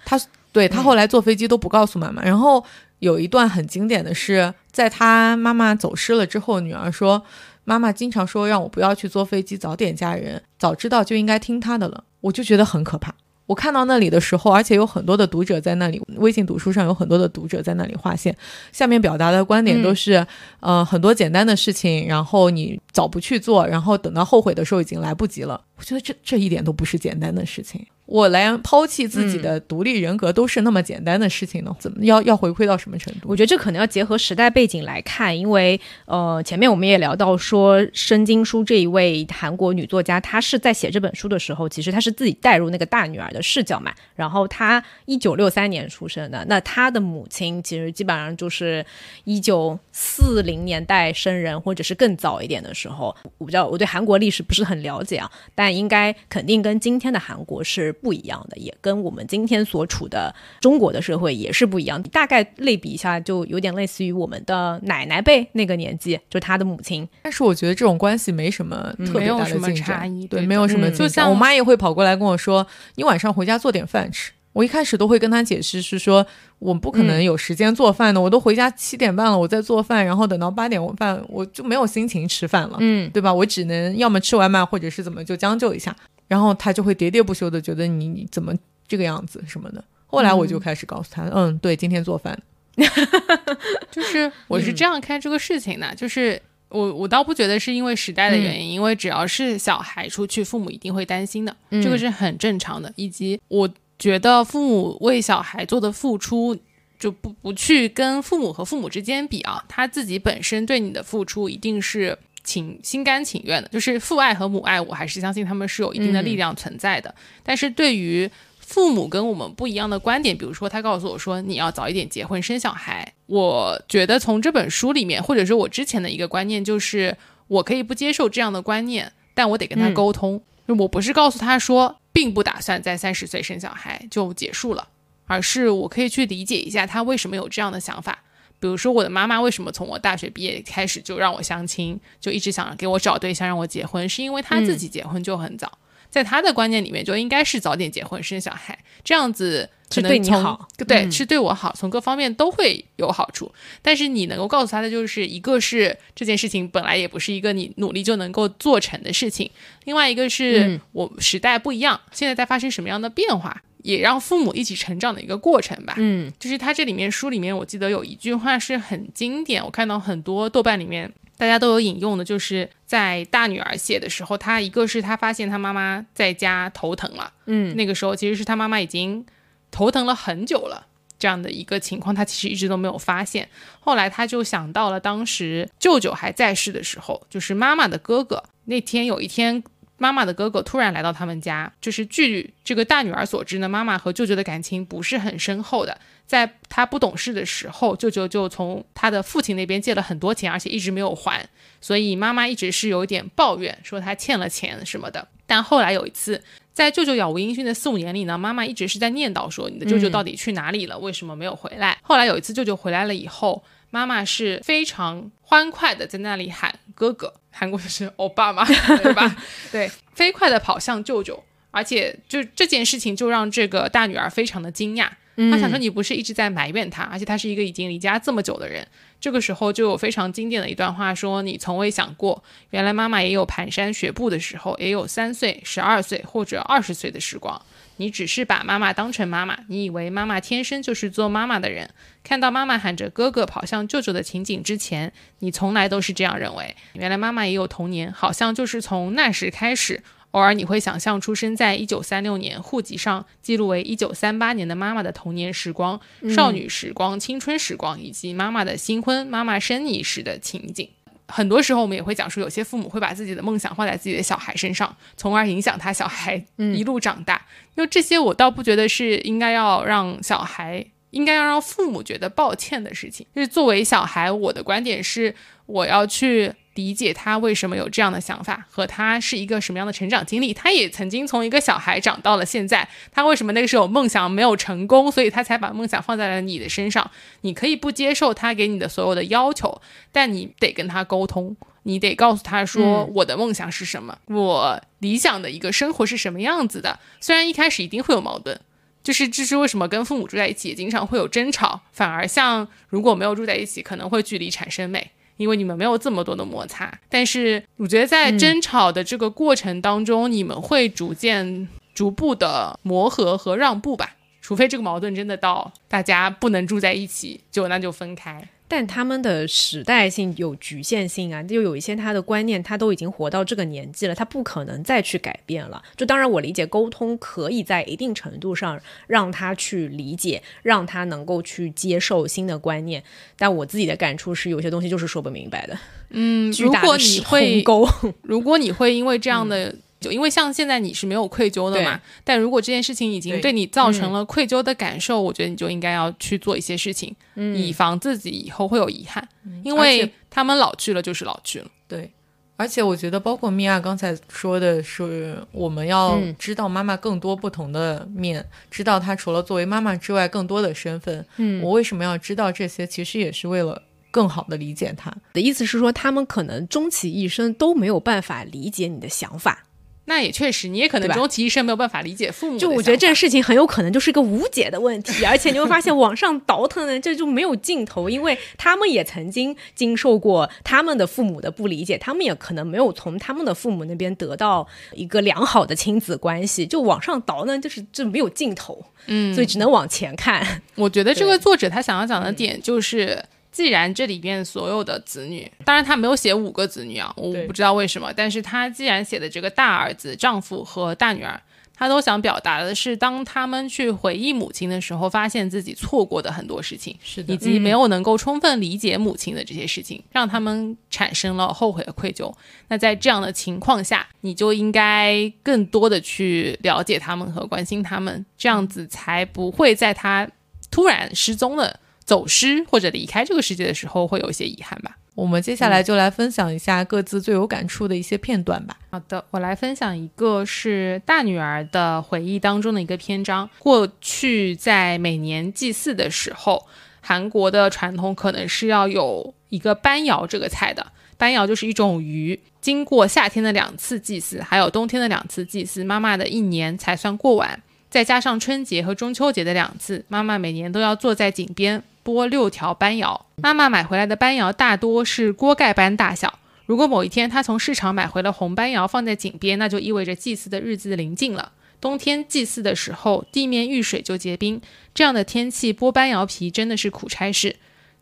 对他后来坐飞机都不告诉妈妈。然后有一段很经典的是，在他妈妈走失了之后，女儿说：“妈妈经常说让我不要去坐飞机，早点嫁人，早知道就应该听她的了。”我就觉得很可怕。我看到那里的时候，而且有很多的读者在那里，微信读书上有很多的读者在那里划线，下面表达的观点都是，呃，很多简单的事情，然后你早不去做，然后等到后悔的时候已经来不及了。我觉得这这一点都不是简单的事情。我来抛弃自己的独立人格都是那么简单的事情呢？怎么要要回馈到什么程度？我觉得这可能要结合时代背景来看，因为呃，前面我们也聊到说，申京书这一位韩国女作家，她是在写这本书的时候，其实她是自己带入那个大女儿的视角嘛。然后她一九六三年出生的，那她的母亲其实基本上就是一九四零年代生人，或者是更早一点的时候。我不知道，我对韩国历史不是很了解啊，但应该肯定跟今天的韩国是。不一样的，也跟我们今天所处的中国的社会也是不一样。大概类比一下，就有点类似于我们的奶奶辈那个年纪，就她的母亲。但是我觉得这种关系没什么特别大的差异，对，没有什么。就像我妈也会跑过来跟我说：“你晚上回家做点饭吃。”我一开始都会跟她解释，是说我不可能有时间做饭的，我都回家七点半了，我在做饭，然后等到八点饭我就没有心情吃饭了，嗯，对吧？我只能要么吃外卖，或者是怎么就将就一下。然后他就会喋喋不休的觉得你你怎么这个样子什么的。后来我就开始告诉他，嗯，对，今天做饭，[LAUGHS] 就是我是这样看这个事情的，就是我我倒不觉得是因为时代的原因，因为只要是小孩出去，父母一定会担心的，这个是很正常的。以及我觉得父母为小孩做的付出，就不不去跟父母和父母之间比啊，他自己本身对你的付出一定是。情心甘情愿的，就是父爱和母爱，我还是相信他们是有一定的力量存在的。但是对于父母跟我们不一样的观点，比如说他告诉我说你要早一点结婚生小孩，我觉得从这本书里面，或者是我之前的一个观念，就是我可以不接受这样的观念，但我得跟他沟通。我不是告诉他说并不打算在三十岁生小孩就结束了，而是我可以去理解一下他为什么有这样的想法。比如说，我的妈妈为什么从我大学毕业开始就让我相亲，就一直想给我找对象让我结婚，是因为她自己结婚就很早，在他的观念里面就应该是早点结婚生小孩，这样子是对你好，对，是对我好，从各方面都会有好处。但是你能够告诉他的就是一个是这件事情本来也不是一个你努力就能够做成的事情，另外一个是我时代不一样，现在在发生什么样的变化。也让父母一起成长的一个过程吧。嗯，就是他这里面书里面，我记得有一句话是很经典，我看到很多豆瓣里面大家都有引用的，就是在大女儿写的时候，她一个是她发现她妈妈在家头疼了，嗯，那个时候其实是她妈妈已经头疼了很久了，这样的一个情况，她其实一直都没有发现。后来她就想到了当时舅舅还在世的时候，就是妈妈的哥哥，那天有一天。妈妈的哥哥突然来到他们家，就是据这个大女儿所知呢，妈妈和舅舅的感情不是很深厚的。在她不懂事的时候，舅舅就从他的父亲那边借了很多钱，而且一直没有还，所以妈妈一直是有点抱怨，说他欠了钱什么的。但后来有一次，在舅舅杳无音讯的四五年里呢，妈妈一直是在念叨说：“你的舅舅到底去哪里了？为什么没有回来？”后来有一次，舅舅回来了以后。妈妈是非常欢快的在那里喊哥哥，韩国就是 [LAUGHS] 欧巴嘛，对吧？[LAUGHS] 对，飞快的跑向舅舅，而且就这件事情就让这个大女儿非常的惊讶。她想说你不是一直在埋怨他，而且他是一个已经离家这么久的人。这个时候就有非常经典的一段话说：“你从未想过，原来妈妈也有蹒跚学步的时候，也有三岁、十二岁或者二十岁的时光。”你只是把妈妈当成妈妈，你以为妈妈天生就是做妈妈的人。看到妈妈喊着哥哥跑向舅舅的情景之前，你从来都是这样认为。原来妈妈也有童年，好像就是从那时开始。偶尔你会想象出生在一九三六年，户籍上记录为一九三八年的妈妈的童年时光、少女时光、青春时光，以及妈妈的新婚、妈妈生你时的情景。很多时候，我们也会讲说，有些父母会把自己的梦想放在自己的小孩身上，从而影响他小孩一路长大。因为这些，我倒不觉得是应该要让小孩，应该要让父母觉得抱歉的事情。就是作为小孩，我的观点是，我要去。理解他为什么有这样的想法，和他是一个什么样的成长经历。他也曾经从一个小孩长到了现在。他为什么那个时候梦想没有成功，所以他才把梦想放在了你的身上。你可以不接受他给你的所有的要求，但你得跟他沟通，你得告诉他说我的梦想是什么，我理想的一个生活是什么样子的。虽然一开始一定会有矛盾，就是这是为什么跟父母住在一起也经常会有争吵，反而像如果没有住在一起，可能会距离产生美。因为你们没有这么多的摩擦，但是我觉得在争吵的这个过程当中，你们会逐渐、逐步的磨合和让步吧。除非这个矛盾真的到大家不能住在一起，就那就分开。但他们的时代性有局限性啊，就有一些他的观念，他都已经活到这个年纪了，他不可能再去改变了。就当然，我理解沟通可以在一定程度上让他去理解，让他能够去接受新的观念。但我自己的感触是，有些东西就是说不明白的。嗯，如果你会沟，[LAUGHS] 如果你会因为这样的，就因为像现在你是没有愧疚的嘛，但如果这件事情已经对对你造成了愧疚的感受，我觉得你就应该要去做一些事情，以防自己以后会有遗憾，因为他们老去了就是老去了。对，而且我觉得，包括米娅刚才说的是，我们要嗯知道妈妈更多不同的面，知道她除了作为妈妈之外更多的身份。嗯我为什么要知道这些？其实也是为了更好的理解她。的意思是说，他们可能终其一生都没有办法理解你的想法。那也确实，你也可能终其一生没有办法理解父母就我觉得这想法个事情很有可能就是一个无解的问题，而且你会发现往上倒腾呢，这就没有尽头，因为他们也曾经经受过他们的父母的不理解，他们也可能没有从他们的父母那边得到一个良好的亲子关系，就往上倒呢，就是这没有尽头，嗯，所以只能往前看。我觉得这个作者他想要讲的点就是，既然这里边所有的子女，当然他没有写五个子女啊，我不知道为什么，但是他既然写的这个大儿子、丈夫和大女儿，他都想表达的是，当他们去回忆母亲的时候，发现自己错过的很多事情，是的以及没有能够充分理解母亲的这些事情，让他们产生了后悔和愧疚。那在这样的情况下，你就应该更多的去了解他们和关心他们，这样子才不会在他突然失踪了、走失或者离开这个世界的时候会有一些遗憾吧。我们接下来就来分享一下各自最有感触的一些片段吧。好的，我来分享一个是大女儿的回忆当中的一个篇章。过去在每年祭祀的时候，韩国的传统可能是要有一个班肴这个菜的。班肴就是一种鱼，经过夏天的两次祭祀，还有冬天的两次祭祀，妈妈的一年才算过完。再加上春节和中秋节的两次，妈妈每年都要坐在井边剥六条班肴。妈妈买回来的班肴大多是锅盖般大小。如果某一天她从市场买回了红班肴放在井边，那就意味着祭祀的日子临近了。冬天祭祀的时候，地面遇水就结冰，这样的天气剥班肴皮真的是苦差事。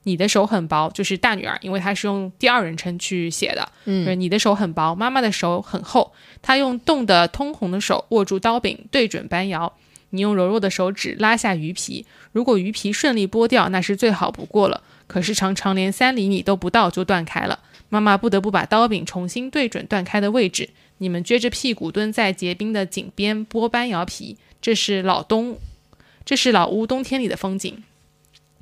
你的手很薄，就是大女儿，因为她是用第二人称去写的。嗯，就是你的手很薄，妈妈的手很厚。她用冻得通红的手握住刀柄，对准班肴。你用柔弱的手指拉下鱼皮，如果鱼皮顺利剥掉，那是最好不过了。可是常常连三厘米都不到就断开了，妈妈不得不把刀柄重新对准断开的位置。你们撅着屁股蹲在结冰的井边剥班肴皮，这是老冬，这是老屋冬天里的风景。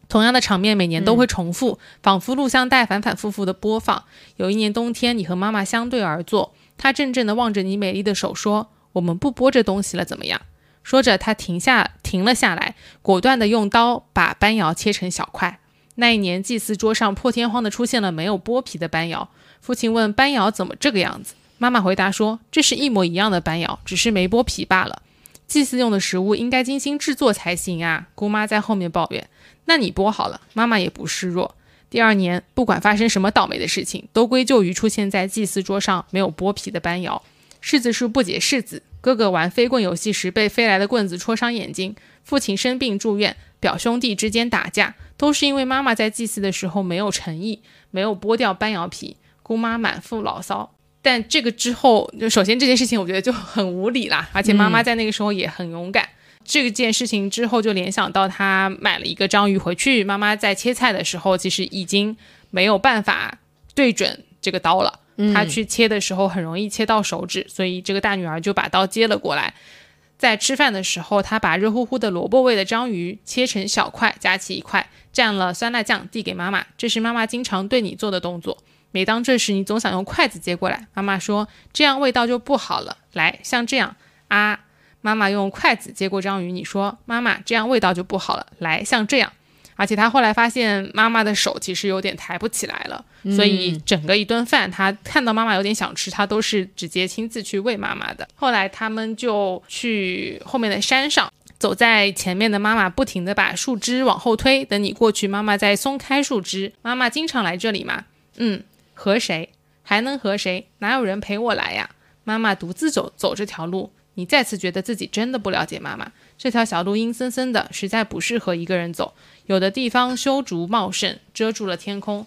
同样的场面每年都会重复，仿佛录像带反反复复的播放。有一年冬天，你和妈妈相对而坐，她怔怔地望着你美丽的手说：“我们不剥这东西了，怎么样？”说着，他停下，停了下来，果断地用刀把班瑶切成小块。那一年，祭祀桌上破天荒地出现了没有剥皮的班瑶。父亲问：“班瑶怎么这个样子？”妈妈回答说：“这是一模一样的班瑶，只是没剥皮罢了。祭祀用的食物应该精心制作才行啊。”姑妈在后面抱怨：“那你剥好了。”妈妈也不示弱。第二年，不管发生什么倒霉的事情，都归咎于出现在祭祀桌上没有剥皮的班瑶。柿子树不解柿子，哥哥玩飞棍游戏时被飞来的棍子戳伤眼睛，父亲生病住院，表兄弟之间打架，都是因为妈妈在祭祀的时候没有诚意，没有剥掉班肴皮。姑妈满腹牢骚。但这个之后，就首先这件事情我觉得就很无理啦，而且妈妈在那个时候也很勇敢。这件事情之后就联想到她买了一个章鱼回去，妈妈在切菜的时候其实已经没有办法对准这个刀了。她去切的时候很容易切到手指，所以这个大女儿就把刀接了过来。在吃饭的时候，她把热乎乎的萝卜味的章鱼切成小块，夹起一块，蘸了酸辣酱递给妈妈。这是妈妈经常对你做的动作。每当这时，你总想用筷子接过来。妈妈说：“这样味道就不好了。”来，像这样啊。妈妈用筷子接过章鱼，你说：“妈妈，这样味道就不好了。”来，像这样。而且他后来发现妈妈的手其实有点抬不起来了，所以整个一顿饭，他看到妈妈有点想吃，他都是直接亲自去喂妈妈的。后来他们就去后面的山上，走在前面的妈妈不停地把树枝往后推，等你过去，妈妈再松开树枝。妈妈经常来这里嘛？嗯，和谁？还能和谁？哪有人陪我来呀？妈妈独自走走这条路，你再次觉得自己真的不了解妈妈。这条小路阴森森的，实在不适合一个人走。有的地方修竹茂盛，遮住了天空。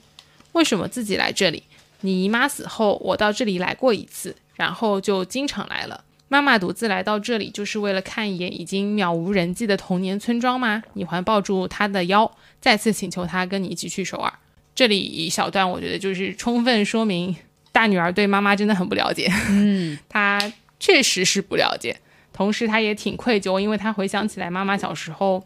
为什么自己来这里？你姨妈死后，我到这里来过一次，然后就经常来了。妈妈独自来到这里，就是为了看一眼已经渺无人迹的童年村庄吗？你环抱住她的腰，再次请求她跟你一起去首尔。这里一小段，我觉得就是充分说明大女儿对妈妈真的很不了解。嗯，[LAUGHS] 她确实是不了解，同时他也挺愧疚，因为他回想起来妈妈小时候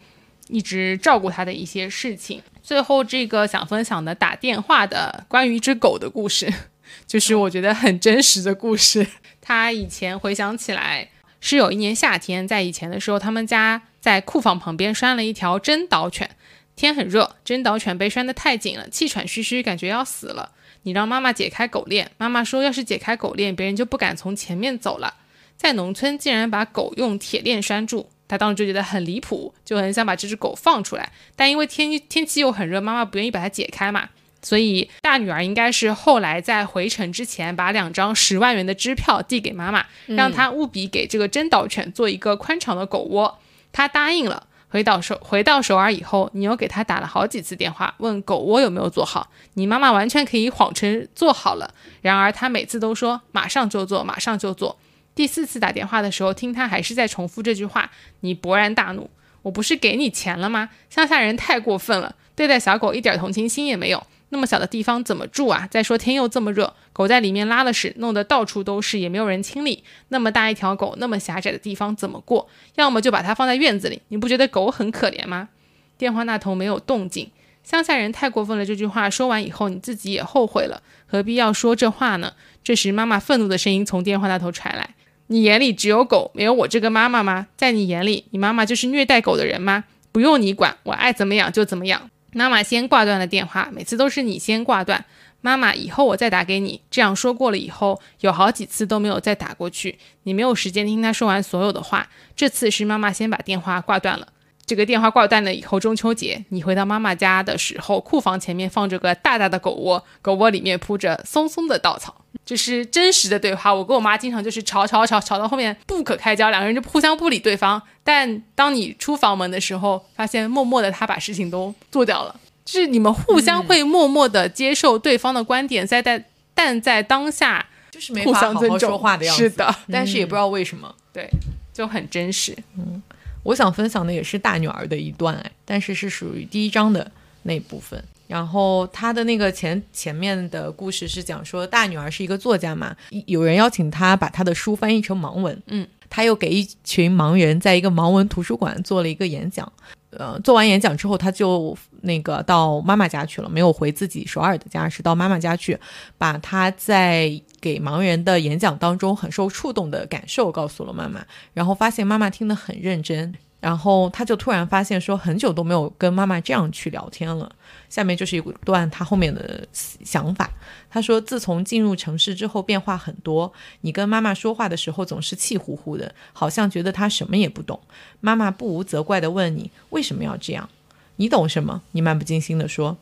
一直照顾他的一些事情。最后这个想分享的打电话的关于一只狗的故事，[LAUGHS] 就是我觉得很真实的故事。他以前回想起来，是有一年夏天，在以前的时候，他们家在库房旁边拴了一条真导犬。天很热，真导犬被拴得太紧了，气喘吁吁，感觉要死了。你让妈妈解开狗链，妈妈说，要是解开狗链，别人就不敢从前面走了。在农村，竟然把狗用铁链拴住，他当时就觉得很离谱，就很想把这只狗放出来。但因为天天气又很热，妈妈不愿意把它解开嘛，所以大女儿应该是后来在回城之前，把两张十万元的支票递给妈妈，让她务必给这个真导犬做一个宽敞的狗窝。她答应了。回到首回到首尔以后，你又给他打了好几次电话，问狗窝有没有做好。你妈妈完全可以谎称做好了，然而她每次都说马上就做，马上就做。第四次打电话的时候，听他还是在重复这句话，你勃然大怒：“我不是给你钱了吗？乡下人太过分了，对待小狗一点同情心也没有。”那么小的地方怎么住啊？再说天又这么热，狗在里面拉了屎，弄得到处都是，也没有人清理。那么大一条狗，那么狭窄的地方怎么过？要么就把它放在院子里。你不觉得狗很可怜吗？电话那头没有动静。乡下人太过分了。这句话说完以后，你自己也后悔了，何必要说这话呢？这时，妈妈愤怒的声音从电话那头传来：“你眼里只有狗，没有我这个妈妈吗？在你眼里，你妈妈就是虐待狗的人吗？不用你管，我爱怎么养就怎么养。”妈妈先挂断了电话，每次都是你先挂断。妈妈，以后我再打给你。这样说过了以后，有好几次都没有再打过去，你没有时间听他说完所有的话。这次是妈妈先把电话挂断了。这个电话挂断了以后，中秋节你回到妈妈家的时候，库房前面放着个大大的狗窝，狗窝里面铺着松松的稻草。这是真实的对话。我跟我妈经常就是吵吵吵吵到后面不可开交，两个人就互相不理对方。但当你出房门的时候，发现默默的他把事情都做掉了。就是你们互相会默默的接受对方的观点，在在但在当下就是没法好好说话的样子。是的，但是也不知道为什么，对，就很真实。嗯。我想分享的也是大女儿的一段哎，但是是属于第一章的那部分。然后他的那个前前面的故事是讲说，大女儿是一个作家嘛，有人邀请她把她的书翻译成盲文，嗯，她又给一群盲人在一个盲文图书馆做了一个演讲。呃，做完演讲之后，她就那个到妈妈家去了，没有回自己首尔的家，是到妈妈家去，把她在给盲人的演讲当中很受触动的感受告诉了妈妈，然后发现妈妈听得很认真。然后他就突然发现，说很久都没有跟妈妈这样去聊天了。下面就是一段他后面的想法。他说：“自从进入城市之后，变化很多。你跟妈妈说话的时候，总是气呼呼的，好像觉得她什么也不懂。妈妈不无责怪地问你为什么要这样？你懂什么？你漫不经心地说。”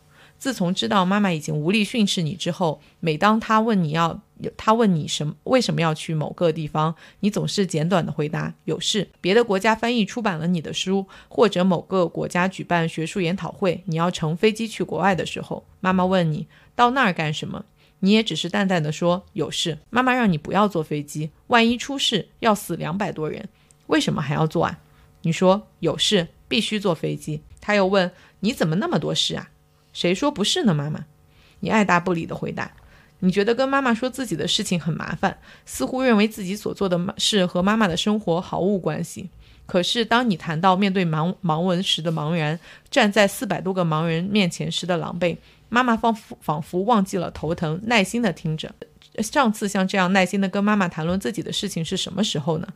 自从知道妈妈已经无力训斥你之后，每当她问你要，她问你什么为什么要去某个地方，你总是简短的回答有事。别的国家翻译出版了你的书，或者某个国家举办学术研讨会，你要乘飞机去国外的时候，妈妈问你到那儿干什么，你也只是淡淡的说有事。妈妈让你不要坐飞机，万一出事要死两百多人，为什么还要坐啊？你说有事，必须坐飞机。他又问你怎么那么多事啊？谁说不是呢？妈妈，你爱答不理的回答。你觉得跟妈妈说自己的事情很麻烦，似乎认为自己所做的事和妈妈的生活毫无关系。可是当你谈到面对盲盲文时的茫然，站在四百多个盲人面前时的狼狈，妈妈仿佛仿佛忘记了头疼，耐心的听着。上次像这样耐心的跟妈妈谈论自己的事情是什么时候呢？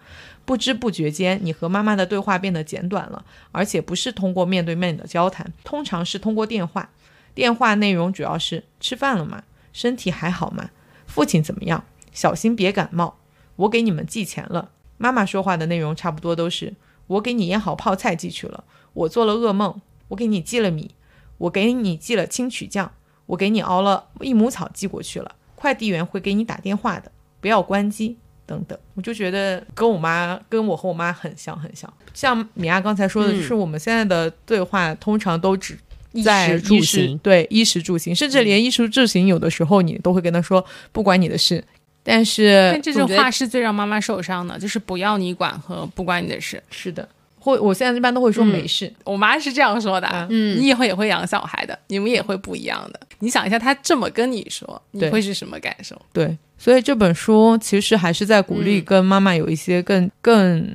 不知不觉间，你和妈妈的对话变得简短了，而且不是通过面对面的交谈，通常是通过电话。电话内容主要是吃饭了吗？身体还好吗？父亲怎么样？小心别感冒。我给你们寄钱了。妈妈说话的内容差不多都是我给你腌好泡菜寄去了。我做了噩梦。我给你寄了米。我给你寄了青曲酱。我给你熬了益母草寄过去了。快递员会给你打电话的。不要关机。等等。我就觉得跟我妈跟我和我妈很像很像。像米娅刚才说的，嗯就是我们现在的对话通常都只衣在食住衣食行，对衣食住行，甚至连衣食住行，有的时候你都会跟他说不关你的事。但是但这句话是最让妈妈受伤的，就是不要你管和不关你的事。是的，或我现在一般都会说嗯没事。我妈是这样说的，啊嗯你以后也会养小孩的，你们也会不一样的。你想一下，她这么跟你说，你会是什么感受？对，所以这本书其实还是在鼓励嗯跟妈妈有一些更、更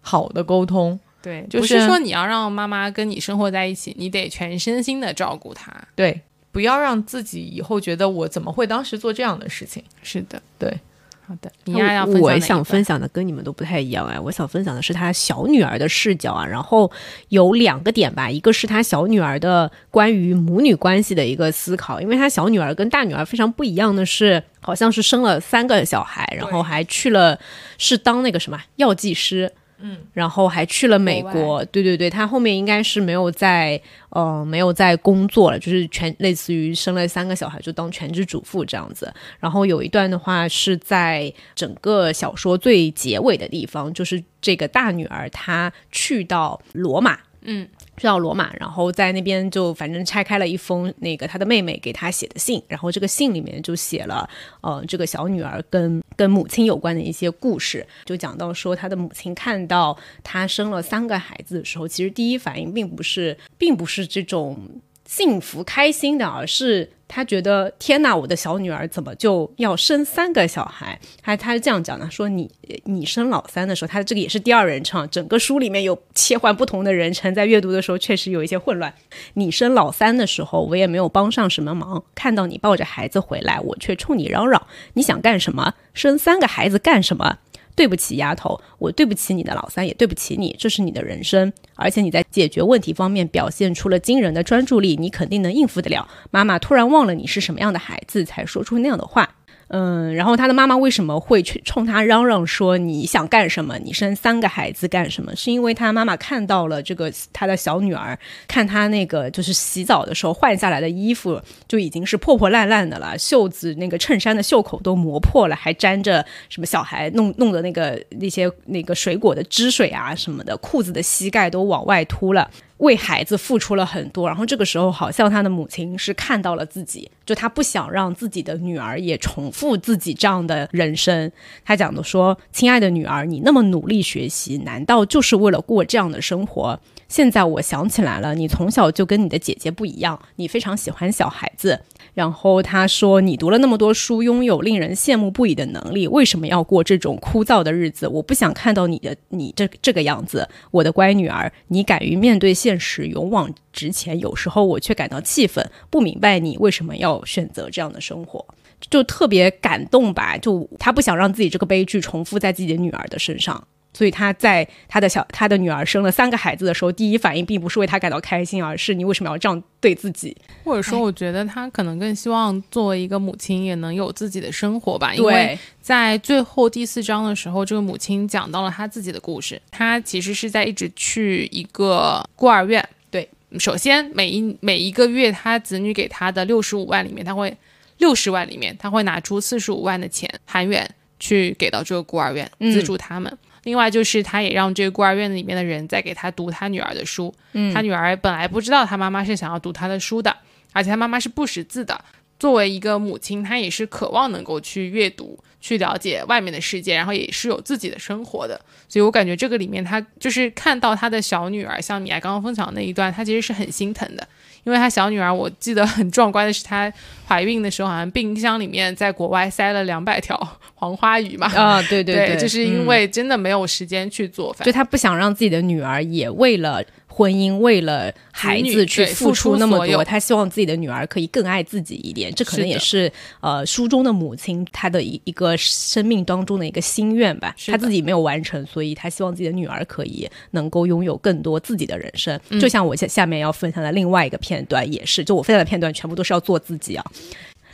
好的沟通。对，就是不是说你要让妈妈跟你生活在一起，你得全身心的照顾她。对，不要让自己以后觉得我怎么会当时做这样的事情。是的，对，好的。你丫要分享我想分享的跟你们都不太一样哎，我想分享的是他小女儿的视角啊，然后有两个点吧，一个是他小女儿的关于母女关系的一个思考，因为他小女儿跟大女儿非常不一样的是，好像是生了三个小孩，然后还去了是当那个什么药剂师。嗯，然后还去了美国。国，对对对，他后面应该是没有在呃没有在工作了，就是全类似于生了三个小孩就当全职主妇这样子。然后有一段的话是在整个小说最结尾的地方，就是这个大女儿她去到罗马，嗯，去到罗马，然后在那边就反正拆开了一封那个他的妹妹给他写的信，然后这个信里面就写了呃这个小女儿跟跟母亲有关的一些故事，就讲到说她的母亲看到她生了三个孩子的时候，其实第一反应并不是并不是这种幸福开心的，而是他觉得天哪，我的小女儿怎么就要生三个小孩？他他是这样讲的，说你你生老三的时候，他这个也是第二人称，整个书里面有切换不同的人称，在阅读的时候确实有一些混乱。你生老三的时候，我也没有帮上什么忙，看到你抱着孩子回来，我却冲你嚷嚷，你想干什么？生三个孩子干什么？对不起，丫头，我对不起你的老三，也对不起你，这是你的人生，而且你在解决问题方面表现出了惊人的专注力，你肯定能应付得了。妈妈突然忘了你是什么样的孩子，才说出那样的话。嗯，然后他的妈妈为什么会去冲他嚷嚷说你想干什么？你生三个孩子干什么？是因为他妈妈看到了这个他的小女儿，看他那个就是洗澡的时候换下来的衣服就已经是破破烂烂的了，袖子那个衬衫的袖口都磨破了，还沾着什么小孩弄弄的那个那些那个水果的汁水啊什么的，裤子的膝盖都往外凸了。为孩子付出了很多，然后这个时候好像他的母亲是看到了自己，就他不想让自己的女儿也重复自己这样的人生。他讲的说：“亲爱的女儿，你那么努力学习，难道就是为了过这样的生活？现在我想起来了，你从小就跟你的姐姐不一样，你非常喜欢小孩子。然后他说：“你读了那么多书，拥有令人羡慕不已的能力，为什么要过这种枯燥的日子？我不想看到你的你这这个样子，我的乖女儿，你敢于面对现实，勇往直前。有时候我却感到气愤，不明白你为什么要选择这样的生活。”就特别感动吧，就他不想让自己这个悲剧重复在自己的女儿的身上，所以他在他的小他的女儿生了三个孩子的时候，第一反应并不是为他感到开心，而是你为什么要这样对自己？或者说，我觉得他可能更希望作为一个母亲也能有自己的生活吧，因为在最后第四章的时候，这个母亲讲到了她自己的故事。她其实是在一直去一个孤儿院。对，首先每一每一个月，她子女给她的六十五万里面，她会六十万里面，她会拿出四十五万的钱韩元去给到这个孤儿院嗯资助他们。另外就是，他也让这个孤儿院里面的人在给他读他女儿的书。嗯，他女儿本来不知道他妈妈是想要读她的书的，而且他妈妈是不识字的。作为一个母亲，她也是渴望能够去阅读、去了解外面的世界，然后也是有自己的生活的。所以我感觉这个里面，她就是看到她的小女儿，像米娅刚刚分享的那一段，她其实是很心疼的，因为她小女儿，我记得很壮观的是，她怀孕的时候，好像冰箱里面在国外塞了两百条黄花鱼嘛。啊，对对对，就是因嗯为真的没有时间去做饭，就她不想让自己的女儿也为了婚姻、为了孩子去付出那么多，他希望自己的女儿可以更爱自己一点。这可能也是呃书中的母亲她的一一个生命当中的一个心愿吧。她自己没有完成，所以她希望自己的女儿可以能够拥有更多自己的人生。嗯就像我下下面要分享的另外一个片段也是，就我分享的片段全部都是要做自己啊。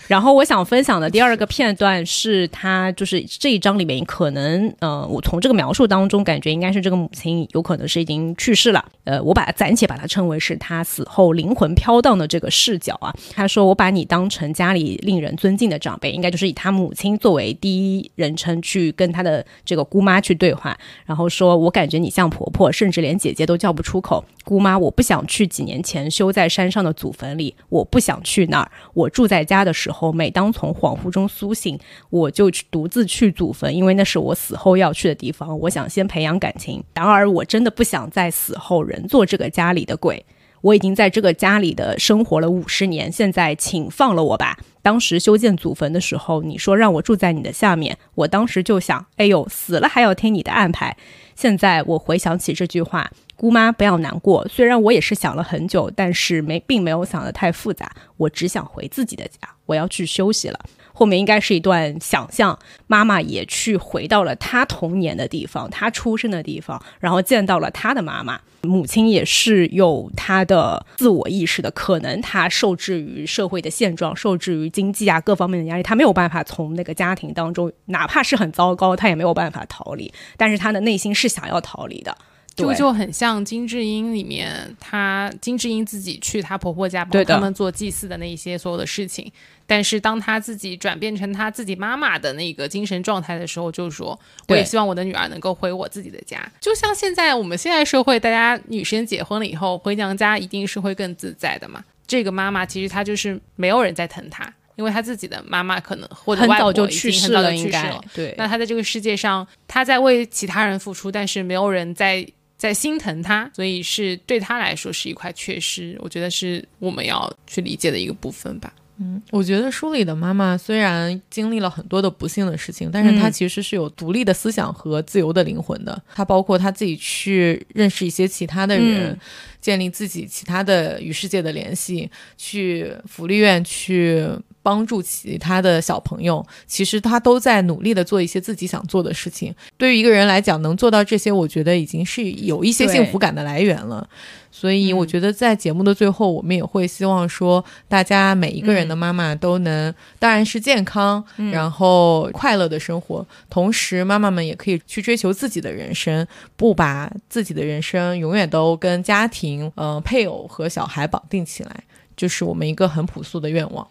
然后我想分享的第二个片段是他就是这一章里面可能呃，我从这个描述当中感觉应该是这个母亲有可能是已经去世了。呃，我把它暂且把它称为是他死后灵魂飘荡的这个视角啊。他说：“我把你当成家里令人尊敬的长辈，应该就是以他母亲作为第一人称去跟他的这个姑妈去对话。然后说我感觉你像婆婆，甚至连姐姐都叫不出口。姑妈，我不想去几年前修在山上的祖坟里，我不想去那儿。我住在家的时候，后每当从恍惚中苏醒，我就去独自去祖坟，因为那是我死后要去的地方。我想先培养感情。然而，我真的不想在死后人做这个家里的鬼。”我已经在这个家里的生活了五十年，现在请放了我吧。当时修建祖坟的时候，你说让我住在你的下面，我当时就想，哎呦，死了还要听你的安排。现在我回想起这句话，姑妈不要难过。虽然我也是想了很久，但是没并没有想的太复杂。我只想回自己的家，我要去休息了。后面应该是一段想象，妈妈也去回到了她童年的地方，她出生的地方，然后见到了她的妈妈。母亲也是有她的自我意识的，可能她受制于社会的现状，受制于经济啊各方面的压力，她没有办法从那个家庭当中，哪怕是很糟糕，她也没有办法逃离。但是她的内心是想要逃离的。这个就很像金智英里面，她金智英自己去她婆婆家帮他们做祭祀的那一些所有的事情。但是当他自己转变成他自己妈妈的那个精神状态的时候，就说我也希望我的女儿能够回我自己的家。就像现在我们现在社会，大家女生结婚了以后回娘家一定是会更自在的嘛。这个妈妈其实她就是没有人在疼她，因为她自己的妈妈可能或者外婆已经很早就去世了。对，那她在这个世界上，她在为其他人付出，但是没有人在。在心疼他，所以是对他来说是一块缺失。我觉得是我们要去理解的一个部分吧。嗯，我觉得书里的妈妈虽然经历了很多的不幸的事情，但是她其实是有独立的思想和自由的灵魂的。她包括她自己去认识一些其他的人，建立自己其他的与世界的联系，去福利院去。帮助其他的小朋友，其实他都在努力的做一些自己想做的事情。对于一个人来讲，能做到这些，我觉得已经是有一些幸福感的来源了。所以，我觉得在节目的最后，我们也会希望说，大家每一个人的妈妈都能，当然是健康，然后快乐的生活。同时，妈妈们也可以去追求自己的人生，不把自己的人生永远都跟家庭、嗯配偶和小孩绑定起来，就是我们一个很朴素的愿望。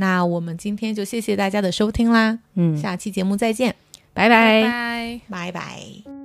那我们今天就谢谢大家的收听啦，嗯，下期节目再见，拜拜，拜拜。拜。